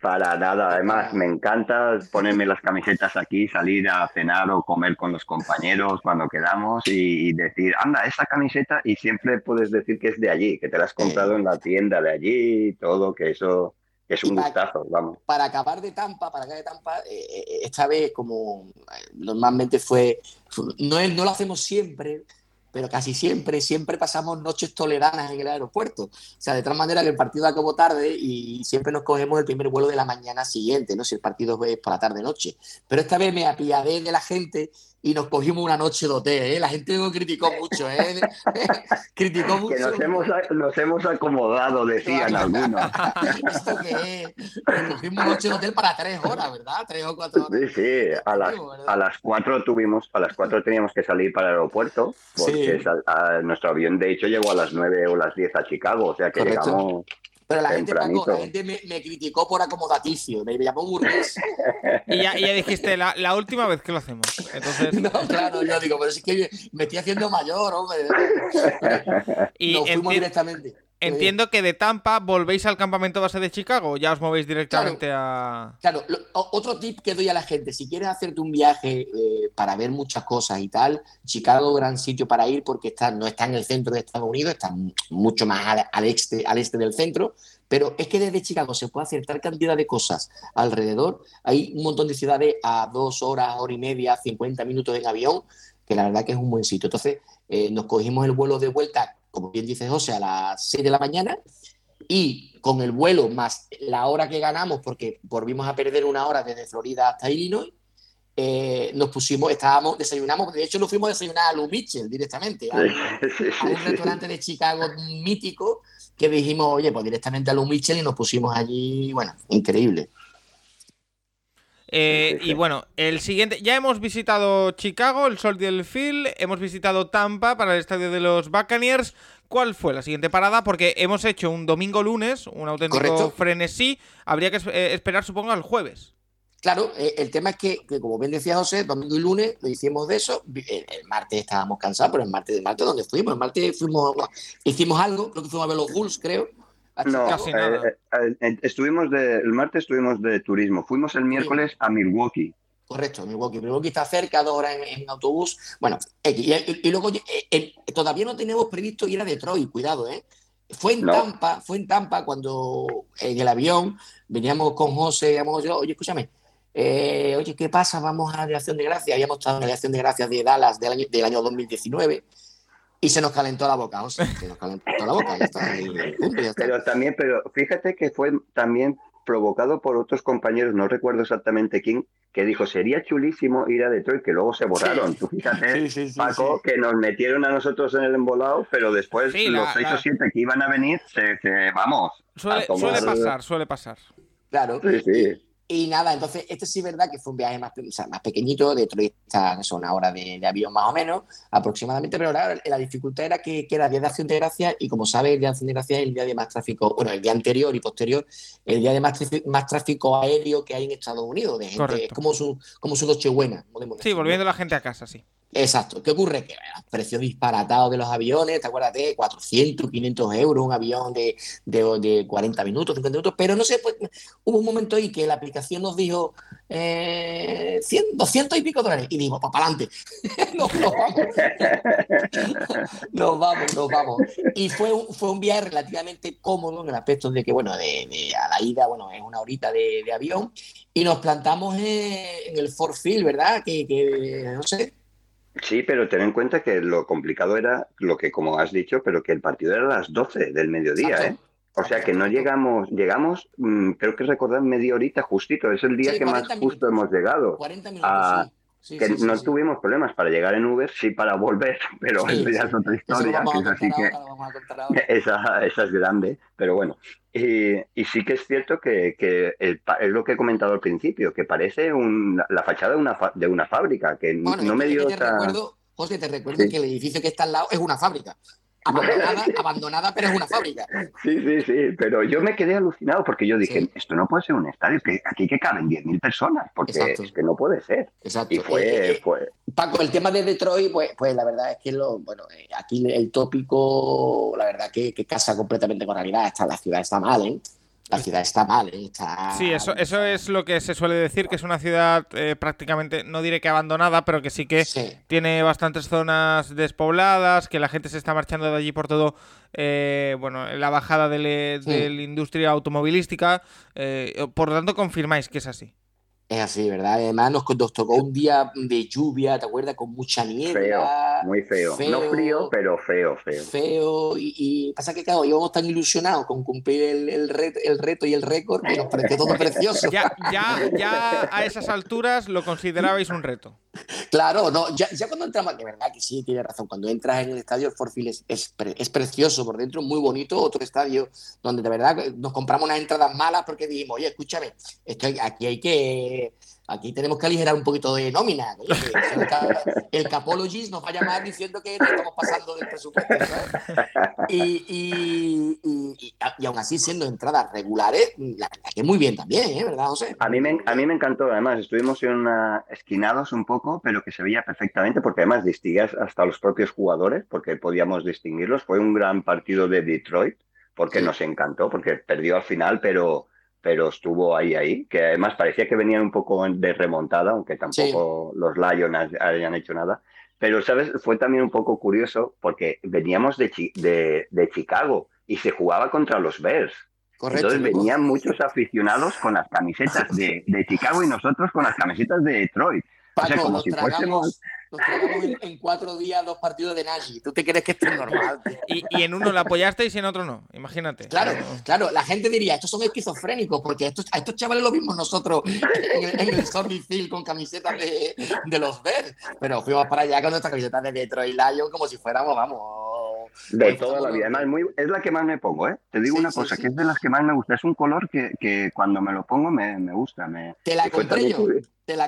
Para nada, además me encanta ponerme las camisetas aquí, salir a cenar o comer con los compañeros cuando quedamos y, decir, anda, esa camiseta y siempre puedes decir que es de allí, que te la has comprado en la tienda de allí, todo, que eso es un gustazo, vamos. Para acabar de Tampa, para acabar de Tampa, eh, eh, esta vez como eh, normalmente fue, no, no lo hacemos siempre, pero casi siempre, siempre pasamos noches toleranas en el aeropuerto. O sea, de tal manera que el partido acabó tarde y siempre nos cogemos el primer vuelo de la mañana siguiente, ¿no? Si el partido es por la tarde-noche. Pero esta vez me apiadé de la gente y nos cogimos una noche de hotel, ¿eh? La gente lo criticó mucho, ¿eh? [LAUGHS] criticó mucho. Que nos hemos, nos hemos acomodado, decían algunos. [LAUGHS] ¿Esto qué es? Nos cogimos una noche de hotel para tres horas, ¿verdad? Tres o cuatro horas. Sí, sí. A las, a las cuatro tuvimos, a las cuatro teníamos que salir para el aeropuerto, porque nuestro avión de hecho llegó a las nueve o las diez a Chicago, o sea que llegamos pero la gente, la gente me, criticó por acomodaticio, me, llamó burgués. y, ya, y ya dijiste, la, la, última vez que lo hacemos. Entonces... No, claro, yo digo, pero es que me estoy haciendo mayor, hombre. y Nos fuimos directamente. Entiendo que de Tampa volvéis al campamento base de Chicago, ya os movéis directamente a. Claro, otro tip que doy a la gente: si quieres hacerte un viaje eh, para ver muchas cosas y tal, Chicago gran sitio para ir porque está, no está en el centro de Estados Unidos, está mucho más al, este, al este del centro, pero es que desde Chicago se puede hacer tal cantidad de cosas alrededor. Hay un montón de ciudades a dos horas, hora y media, 50 minutos en avión, que la verdad que es un buen sitio. Entonces, eh, nos cogimos el vuelo de vuelta como bien dice José, a las 6 de la mañana y con el vuelo más la hora que ganamos, porque volvimos a perder una hora desde Florida hasta Illinois, eh, nos pusimos, estábamos, desayunamos, de hecho nos fuimos a desayunar a Lou Mitchell directamente, a, un restaurante de Chicago mítico, que dijimos, oye, pues directamente a Lou Mitchell y nos pusimos allí, bueno, increíble. Eh, y bueno, el siguiente, ya hemos visitado Chicago, el Sol del Field, hemos visitado Tampa para el estadio de los Buccaneers. ¿Cuál fue la siguiente parada? Porque hemos hecho un domingo-lunes, un auténtico frenesí. Habría que eh, esperar, supongo, al jueves. Claro, eh, el tema es que, como bien decía José, domingo y lunes lo hicimos de eso. El, martes estábamos cansados, pero el martes, el martes ¿dónde fuimos? El martes fuimos, hicimos algo, creo que fuimos a ver los Bulls, creo. No, eh, eh, eh, estuvimos de, el martes estuvimos de turismo. Fuimos el miércoles a Milwaukee. Correcto, Milwaukee. Milwaukee está cerca, dos horas en, autobús. Bueno, y, luego todavía no tenemos previsto ir a Detroit, cuidado, ¿eh? Fue en Tampa, fue en Tampa cuando en el avión veníamos con José, digamos yo, oye, escúchame, eh, oye, ¿qué pasa? Vamos a la Acción de Gracias. Habíamos estado en la Acción de Gracias de Dallas del año, del año 2019 y se nos calentó la boca, José. Se nos calentó la boca, ya está. [LAUGHS] Pero también, pero fíjate que fue también provocado por otros compañeros, no recuerdo exactamente quién, que dijo, sería chulísimo ir a Detroit, que luego se borraron. Tú fíjate, Paco, que nos metieron a nosotros en el embolado, pero después los seis o siete que iban a venir, se, vamos. Suele, suele pasar, suele pasar. Claro. Sí, sí. Y nada, entonces, este sí es verdad que fue un viaje más, más pequeñito, de está, son una hora de, avión más o menos, aproximadamente, pero la, la dificultad era que, que, era día de acción de gracias y como sabes, el día de acción de gracias es el día de más tráfico, bueno, el día anterior y posterior, el día de más, más tráfico aéreo que hay en Estados Unidos, de gente, es como su, como su Nochebuena. Sí, volviendo la gente a casa, sí. Exacto. ¿Qué ocurre? Que bueno, precios disparatados de los aviones, ¿te acuerdas de 400, 500 euros, un avión de, de, 40 minutos, 50 minutos? Pero no sé, pues, hubo un momento ahí que la aplicación nos dijo eh, 200 y pico dólares. Y digo, pues para adelante. [LAUGHS] nos, vamos. nos vamos, nos vamos. Y fue un, fue un viaje relativamente cómodo en el aspecto de que, bueno, de, a la ida, bueno, es una horita de, avión. Y nos plantamos en, el Fort Field, ¿verdad? Que, que no sé Sí, pero ten en cuenta que lo complicado era lo que, como has dicho, pero que el partido era a las 12 del mediodía, ¿eh? O sea que no llegamos, llegamos, mm, creo que recordar media horita justito, es el día que más justo hemos llegado. 40 minutos, que no tuvimos problemas para llegar en Uber, sí para volver, [LAUGHS] pero eso ya es otra historia. [LAUGHS] esa, esa, es grande, pero bueno. Y, sí que es cierto que, es lo que he comentado al principio, que parece la fachada de una, de una fábrica, que no me dio... José, te recuerdo que el edificio que está al lado es una fábrica abandonada, abandonada, pero es una fábrica. Sí, sí, sí, pero yo me quedé alucinado porque yo dije, esto no puede ser un estadio, que aquí que caben 10.000 personas, porque es que no puede ser. Exacto. Y eh, eh, fue, Paco, el tema de Detroit, pues, pues la verdad es que lo, bueno, eh, aquí el tópico, la verdad que, que casa completamente con realidad, está, la ciudad está mal, ¿eh? La ciudad está mal, ¿eh? está... Sí, eso, eso es lo que se suele decir, que es una ciudad eh, prácticamente, no diré que abandonada, pero que sí que tiene bastantes zonas despobladas, que la gente se está marchando de allí por todo, eh, bueno, la bajada de, la industria automovilística. por lo tanto, confirmáis que es así. Es así, ¿verdad? Además nos, tocó un día de lluvia, ¿te acuerdas? Con mucha niebla. Feo, muy feo. No frío, pero feo, feo. Feo. Y, pasa que, claro, íbamos tan ilusionados con cumplir el, el, reto, y el récord que nos pareció todo precioso. Ya, ya, ya a esas alturas lo considerabais un reto. Claro, no, ya, ya cuando entramos, de verdad que sí, tiene razón. Cuando entras en el estadio Forfil es, es, es, precioso por dentro, muy bonito. Otro estadio donde de verdad nos compramos unas entradas malas porque dijimos, oye, escúchame, esto, aquí hay que aquí tenemos que aligerar un poquito de nómina. El, Capologist nos va a llamar diciendo que estamos pasando del presupuesto. Y, y, y, aún así, siendo entradas regulares, la que muy bien también, ¿eh? ¿verdad, José? A mí, me, a mí me encantó, además, estuvimos en una, esquinados un poco, pero que se veía perfectamente, porque además distinguías hasta los propios jugadores, porque podíamos distinguirlos. Fue un gran partido de Detroit, porque nos encantó, porque perdió al final, pero pero estuvo ahí, ahí, que además parecía que venían un poco de remontada, aunque tampoco los Lions hayan hecho nada. Pero, ¿sabes? Fue también un poco curioso porque veníamos de, de, de Chicago y se jugaba contra los Bears. Correcto, Entonces venían muchos aficionados con las camisetas de, de, Chicago y nosotros con las camisetas de Detroit. o sea, como si fuésemos nos tragamos en, cuatro días dos partidos de Nagy. ¿Tú te crees que esto es normal? Y, y, en uno lo apoyasteis y en otro no, imagínate. Claro, claro, la gente diría, estos son esquizofrénicos, porque estos, a estos chavales lo vimos nosotros en el, en el Field con camisetas de, de los Bears. Pero fuimos para allá con nuestras camisetas de Detroit Lion como si fuéramos, vamos, de toda la vida. Además, muy, es la que más me pongo, ¿eh? Te digo una cosa, que es de las que más me gusta. Es un color que, que cuando me lo pongo me, me gusta. Me, Te la compré yo.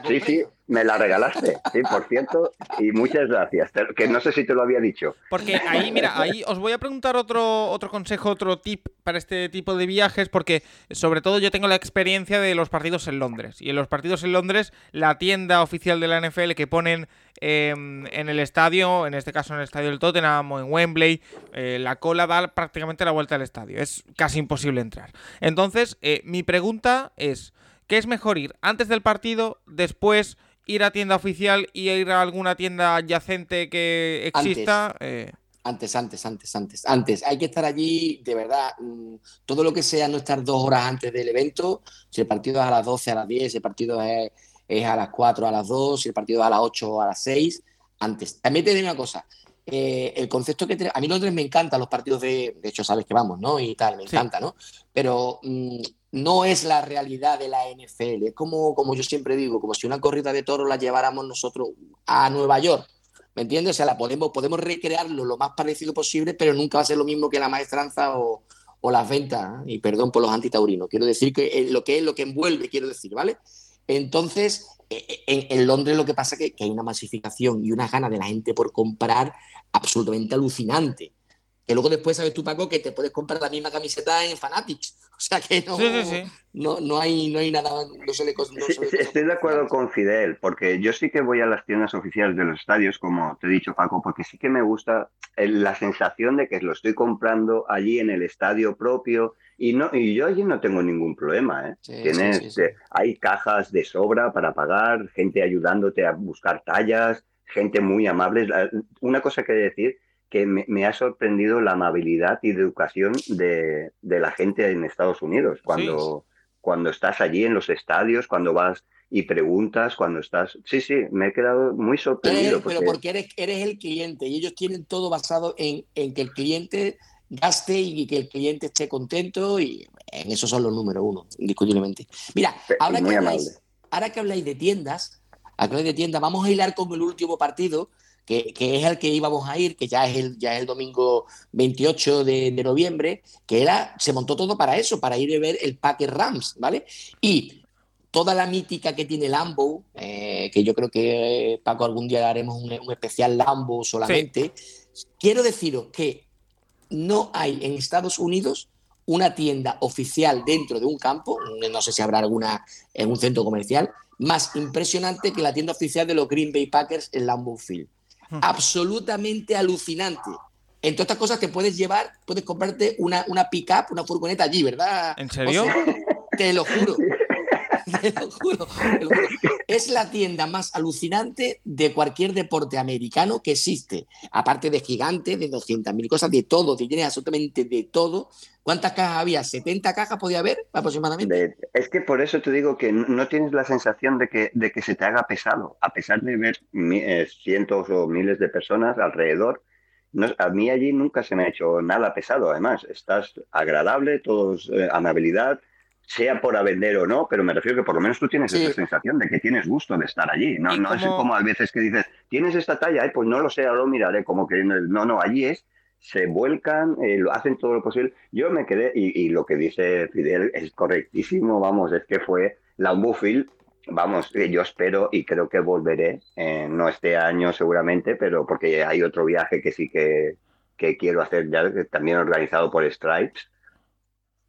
Sí, sí, me la regalaste, sí, por cierto, y muchas gracias, que no sé si te lo había dicho. Porque ahí, mira, [LAUGHS] ahí os voy a preguntar otro, otro consejo, otro tip para este tipo de viajes, porque sobre todo yo tengo la experiencia de los partidos en Londres, y en los partidos en Londres, la tienda oficial de la NFL que ponen em, en el estadio, en este caso en el estadio del Tottenham o en Wembley, eh, la cola da prácticamente la vuelta al estadio, es casi imposible entrar. Entonces, eh, mi pregunta es... ¿Qué es mejor ir antes del partido, después ir a tienda oficial y ir a alguna tienda adyacente que exista? Antes. Eh, Antes, antes, antes, antes, antes. Hay que estar allí, de verdad, mm, todo lo que sea no estar dos horas antes del evento, si el partido es a las 12, a las 10, si el partido es, a las 4, a las 2, si el partido es a las 8 o a las 6, antes. También te digo una cosa, eh, el concepto que a mí Londres me encantan los partidos de, de hecho sabes que vamos, ¿no? Y tal, me encanta, ¿no? Pero mm, no es la realidad de la NFL, es como, como yo siempre digo, como si una corrida de toros la lleváramos nosotros a Nueva York ¿Me entiendes? O sea, la podemos, podemos recrearlo lo más parecido posible, pero nunca va a ser lo mismo que la maestranza o, las ventas. ¿eh? Y perdón por los antitaurinos. Quiero decir que lo que es lo que envuelve, quiero decir, ¿vale? Entonces, eh, en, Londres lo que pasa es que, hay una masificación y una gana de la gente por comprar absolutamente alucinante. Que luego después sabes tú, Paco, que te puedes comprar la misma camiseta en Fanatics. [LAUGHS] O sea que no, no, no, hay, no hay nada. No se le, estoy de acuerdo con Fidel, porque yo sí que voy a las tiendas oficiales de los estadios, como te he dicho, Paco, porque sí que me gusta la sensación de que lo estoy comprando allí en el estadio propio. Y, no, y yo allí no tengo ningún problema. ¿eh? Tienes, eh, hay cajas de sobra para pagar, gente ayudándote a buscar tallas, gente muy amable. Una cosa que decir que me, ha sorprendido la amabilidad y educación de, la gente en Estados Unidos. Cuando, cuando estás allí en los estadios, cuando vas y preguntas, cuando estás... Sí, sí, me he quedado muy sorprendido. Pero porque eres, eres el cliente y ellos tienen todo basado en, que el cliente gaste y que el cliente esté contento y en eso son los números uno, indiscutiblemente. Mira, ahora que, habláis, ahora que habláis de tiendas, habláis de tiendas, vamos a hilar con el último partido que, es el que íbamos a ir, que ya es el, ya es el domingo 28 de, noviembre, que era, se montó todo para eso, para ir a ver el Packer Rams, ¿vale? Y toda la mítica que tiene Lambo, eh, que yo creo que Paco algún día haremos un, especial Lambo solamente, quiero deciros que no hay en Estados Unidos una tienda oficial dentro de un campo, no sé si habrá alguna en un centro comercial, más impresionante que la tienda oficial de los Green Bay Packers en Lambeau Field absolutamente alucinante. Entre otras cosas, te puedes llevar, puedes comprarte una, una pick-up, una furgoneta allí, ¿verdad? ¿En serio? te lo juro. [LAUGHS] [LAUGHS] Es la tienda más alucinante de cualquier deporte americano que existe. Aparte de gigante, de 200.000 cosas, de todo, te tienes absolutamente de todo. ¿Cuántas cajas había? ¿70 cajas podía haber aproximadamente? es que por eso te digo que no tienes la sensación de que, de que se te haga pesado, a pesar de ver eh, cientos o miles de personas alrededor. a mí allí nunca se me ha hecho nada pesado, además, estás agradable, todos eh, amabilidad, sea por a vender o no, pero me refiero que por lo menos tú tienes esa sensación de que tienes gusto de estar allí. No, no es como a veces que dices, ¿tienes esta talla? pues no lo sé, ahora lo miraré, como que no, no, allí es, se vuelcan, eh, lo hacen todo lo posible. Yo me quedé, y, lo que dice Fidel es correctísimo, vamos, es que fue la Buffil, vamos, yo espero y creo que volveré, eh, no este año seguramente, pero porque hay otro viaje que sí que, que quiero hacer ya, también organizado por Stripes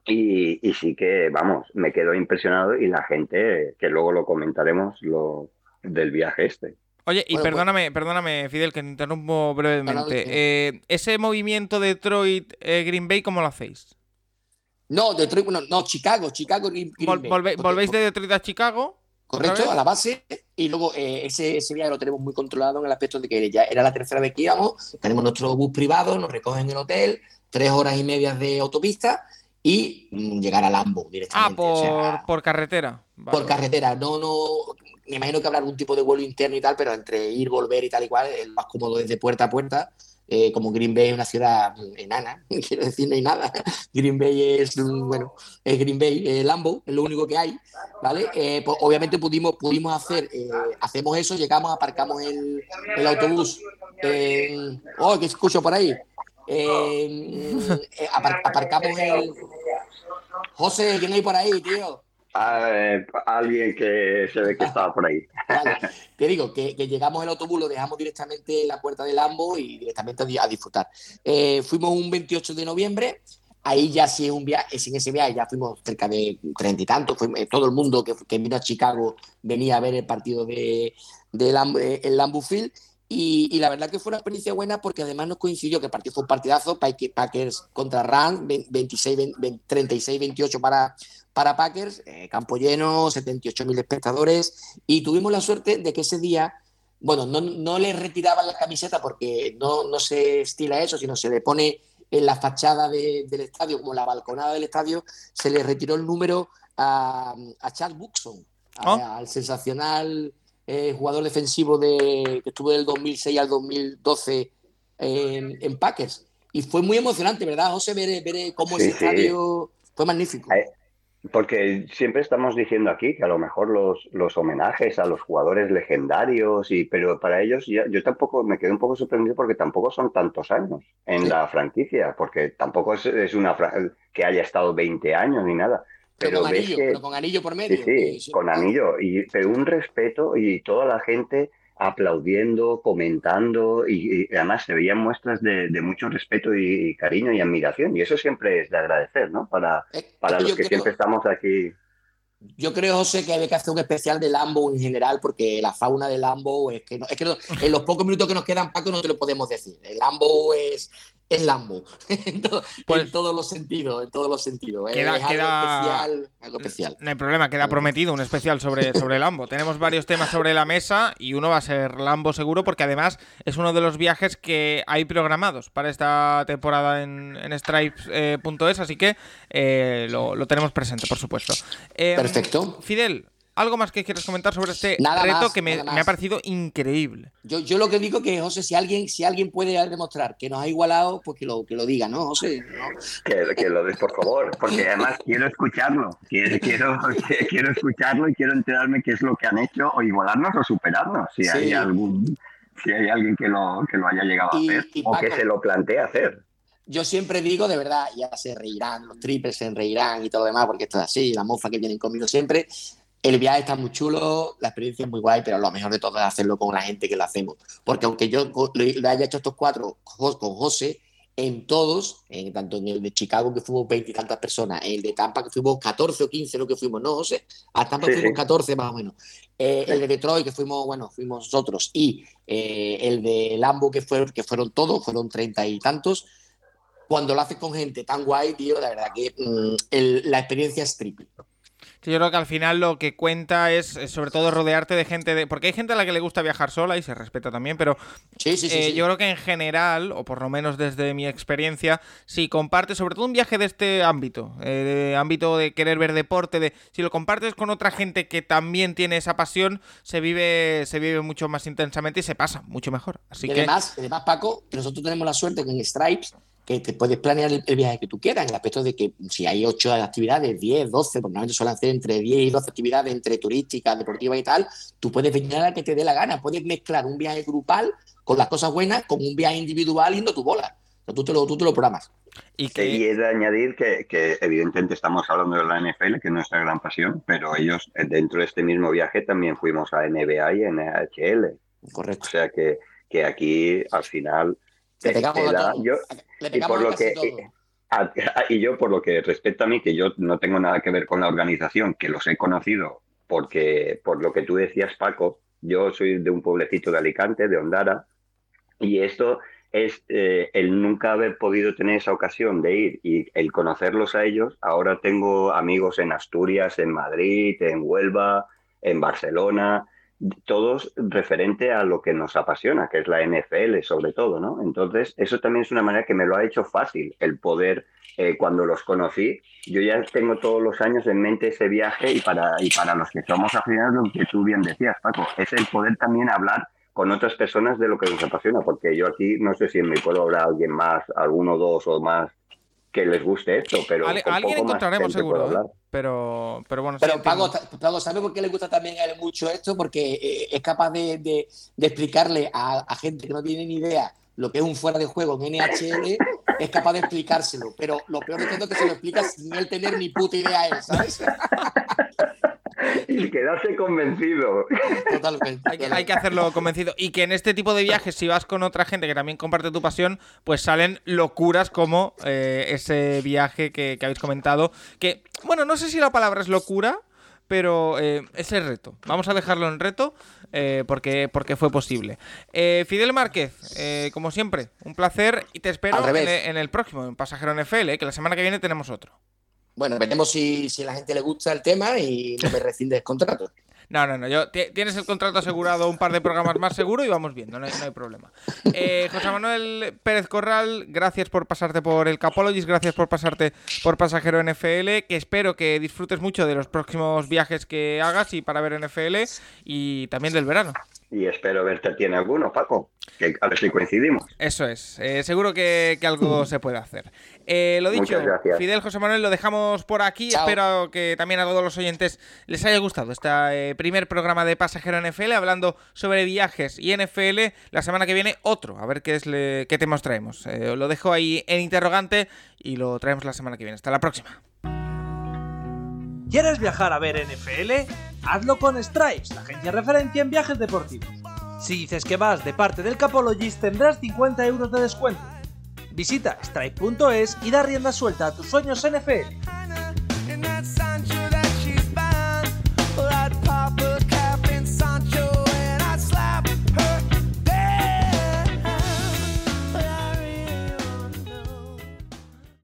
y, sí que, vamos, me quedo impresionado y la gente, que luego lo comentaremos, lo del viaje este. Oye, y perdóname, perdóname, Fidel, que te interrumpo brevemente. Eh, ese movimiento Detroit-Green eh, Bay, ¿cómo lo hacéis? No, Detroit, no, no Chicago, Chicago, Green, Bay. ¿Volvéis de Detroit a Chicago? Correcto, a la base. Y luego eh, ese, ese viaje lo tenemos muy controlado en el aspecto de que ya era la tercera vez que íbamos. Tenemos nuestro bus privado, nos recogen en el hotel, tres horas y media de autopista y mm, llegar a Lambo directamente. Ah, por, carretera. Por carretera. No, no. Me imagino que habrá algún tipo de vuelo interno y tal, pero entre ir, volver y tal y cual, es más cómodo desde puerta a puerta. Eh, como Green Bay es una ciudad enana, [LAUGHS] quiero decir, no hay nada. Green Bay es, bueno, es Green Bay, eh, Lambo, es lo único que hay, ¿vale? Eh, pues obviamente pudimos, pudimos hacer, hacemos eso, llegamos, aparcamos el, el autobús. oh, que escucho por ahí. Eh, eh, aparcamos el. José, ¿quién hay por ahí, tío? alguien que se ve que estaba por ahí. [LAUGHS] Te digo que, llegamos el autobús, lo dejamos directamente en la puerta del Lambo y directamente a, disfrutar. Eh, fuimos un 28 de noviembre, ahí ya sí es un viaje, sin ese viaje ya fuimos cerca de treinta y tantos, todo el mundo que, que, vino a Chicago venía a ver el partido de, de el Lambo Field y, la verdad que fue una experiencia buena porque además nos coincidió que el partido fue un partidazo, Packers contra Rams, 36-28 para, para Packers, eh, campo lleno, 78 mil espectadores, y tuvimos la suerte de que ese día bueno, no, no le retiraban la camiseta porque no, no se estila eso, sino se le pone en la fachada de- del estadio, como la balconada del estadio, se le retiró el número a, a Chad Buxton, a- Ah. al sensacional eh, jugador defensivo de, que estuvo del 2006 al 2012 en, en Packers. Y fue muy emocionante, ¿verdad, José? Ver, ver cómo Sí, ese sí. estadio fue magnífico. Porque siempre estamos diciendo aquí que a lo mejor los, los homenajes a los jugadores legendarios, y, pero para ellos ya- yo tampoco me quedé un poco sorprendido porque tampoco son tantos años en Sí. la franquicia, porque tampoco es, es una que haya estado 20 años ni nada. Pero, Pero con anillo, que pero con anillo por Sí, medio. sí, Y- con anillo, y, pero un respeto y toda la gente aplaudiendo, comentando y, y además se veían muestras de, de mucho respeto y, y cariño y admiración y eso siempre es de agradecer, ¿no? Para, Es- para es los que creo- siempre estamos aquí. Yo creo, José, que hay que hacer un especial de Lambo en general, porque la fauna de Lambo es que, no- es que no- en los pocos minutos que nos quedan, Paco, no te lo podemos decir. El Lambo es, es Lambo, [LAUGHS] en, to- Pues- en todos los sentidos, en todos los sentidos. Es Queda- algo queda- especial, algo especial. No hay problema, queda prometido un especial sobre, [LAUGHS] sobre Lambo. Tenemos varios temas sobre la mesa y uno va a ser Lambo seguro porque además es uno de los viajes que hay programados para esta temporada en, en Stripes.es, así que eh, lo, lo tenemos presente, por supuesto. Eh, Perfecto. Fidel, ¿algo más que quieres comentar sobre este Nada reto más, que me, me ha parecido increíble? Yo, yo lo que digo que, José, si alguien, si alguien puede demostrar que nos ha igualado, pues que lo, que lo diga, ¿no, José? ¿No? Que, que lo des por favor, porque además quiero escucharlo, quiero, [LAUGHS] quiero, [LAUGHS] quiero escucharlo y quiero enterarme qué es lo que han hecho o igualarnos o superarnos, si Sí. hay algún si hay alguien que lo, que lo haya llegado a Y- hacer y o que se lo plantea hacer. Yo siempre digo, de verdad, ya se reirán, los triples se reirán y todo lo demás, porque esto es así, la mofa que vienen conmigo siempre. El viaje está muy chulo, la experiencia es muy guay, pero lo mejor de todo es hacerlo con la gente que lo hacemos. Porque aunque yo lo, haya hecho estos cuatro con José, en todos, en, tanto en el de Chicago que fuimos veintitantas personas, en el de Tampa que fuimos 14 o 15 lo que fuimos, ¿no, José? A Tampa Sí, fuimos sí. 14 más o menos. Eh, El de Detroit que fuimos, bueno, fuimos nosotros y eh, el de Lambo que, fue, que fueron todos, fueron treinta y tantos cuando lo haces con gente tan guay, tío, la verdad que mm, el- la experiencia es triple. Yo creo que al final lo que cuenta es, eh, sobre todo rodearte de gente de... Porque hay gente a la que le gusta viajar sola y se respeta también, pero Sí, sí, sí. Eh. Yo creo que en general, o por lo menos desde mi experiencia, si compartes, sobre todo un viaje de este ámbito, eh, de ámbito de querer ver deporte, de si lo compartes con otra gente que también tiene esa pasión, se vive, se vive mucho más intensamente y se pasa mucho mejor. Así y que además, además, Paco, nosotros tenemos la suerte que en Stripes que te puedes planear el, el viaje que tú quieras, en el aspecto de que si hay ocho actividades, 10, 12, porque normalmente suelen hacer entre 10 y 12 actividades, entre turísticas, deportivas y tal, tú puedes venir a la que te dé la gana, puedes mezclar un viaje grupal con las cosas buenas, con un viaje individual yendo tu bola. O sea, tú, te lo, tú te lo programas. y Y que he de añadir que, que evidentemente estamos hablando de la NFL, que es nuestra gran pasión, pero ellos eh, dentro de este mismo viaje también fuimos a NBA y NHL. Correcto. O sea que, que aquí al final Le te- pegamos te a da- todo. yo- Le y pegamos por a lo casi que todo. a- a- y yo por lo que respecta a mí que yo no tengo nada que ver con la organización que los he conocido porque por lo que tú decías Paco yo soy de un pueblecito de Alicante de Ondara y esto es eh, el nunca haber podido tener esa ocasión de ir y el conocerlos a ellos ahora tengo amigos en Asturias en Madrid en Huelva en Barcelona todos referente a lo que nos apasiona, que es la NFL sobre todo, ¿no? Entonces, eso también es una manera que me lo ha hecho fácil, el poder, eh, cuando los conocí, yo ya tengo todos los años en mente ese viaje y para, y para los que somos aficionados, lo que tú bien decías, Paco, es el poder también hablar con otras personas de lo que nos apasiona, porque yo aquí no sé si me puedo hablar alguien más, alguno, dos o más que les guste esto, pero Ale- con alguien poco más encontraremos seguro, ¿eh? pero, pero bueno, sí Pero. Pago, Pago, ¿sabe por qué le gusta también a él mucho esto? Porque eh, es capaz de, de- de explicarle a, a gente que no tiene ni idea lo que es un fuera de juego en NHL, es capaz de explicárselo. Pero lo peor de todo es que se lo explica sin él tener ni puta idea él, ¿sabes? [LAUGHS] Y quedarse convencido. Totalmente. Hay que, hay que hacerlo convencido. Y que en este tipo de viajes, si vas con otra gente que también comparte tu pasión, pues salen locuras como eh, ese viaje que, que habéis comentado. Que, bueno, no sé si la palabra es locura, pero eh, es el reto. Vamos a dejarlo en reto eh, porque, porque fue posible. Eh, Fidel Márquez, eh, como siempre, un placer y te espero en, en el próximo, en Pasajero NFL, eh, que la semana que viene tenemos otro. Bueno, veremos si, si a la gente le gusta el tema y no me rescinde el contrato. No, no, no. Yo, tienes el contrato asegurado un par de programas más seguro y vamos viendo, no hay, problema. Eh, José Manuel Pérez Corral, gracias por pasarte por el Capologist, gracias por pasarte por Pasajero NFL, que espero que disfrutes mucho de los próximos viajes que hagas y para ver NFL y también del verano y espero verte a ti en alguno, Paco, que a ver si coincidimos. Eso es, eh, seguro que, algo se puede hacer. Eh, lo dicho, Fidel José Manuel, lo dejamos por aquí. Espero que también a todos los oyentes les haya gustado este eh, primer programa de Pasajero NFL, hablando sobre viajes y NFL. La semana que viene otro, a ver qué, es qué temas traemos. lo dejo ahí en interrogante y lo traemos la semana que viene. Hasta la próxima. ¿Quieres viajar a ver NFL? Hazlo con Stripes, la agencia referencia en viajes deportivos. Si dices que vas de parte del Capologist tendrás 50 euros de descuento. Visita stripe.es y da rienda suelta a tus sueños NFL.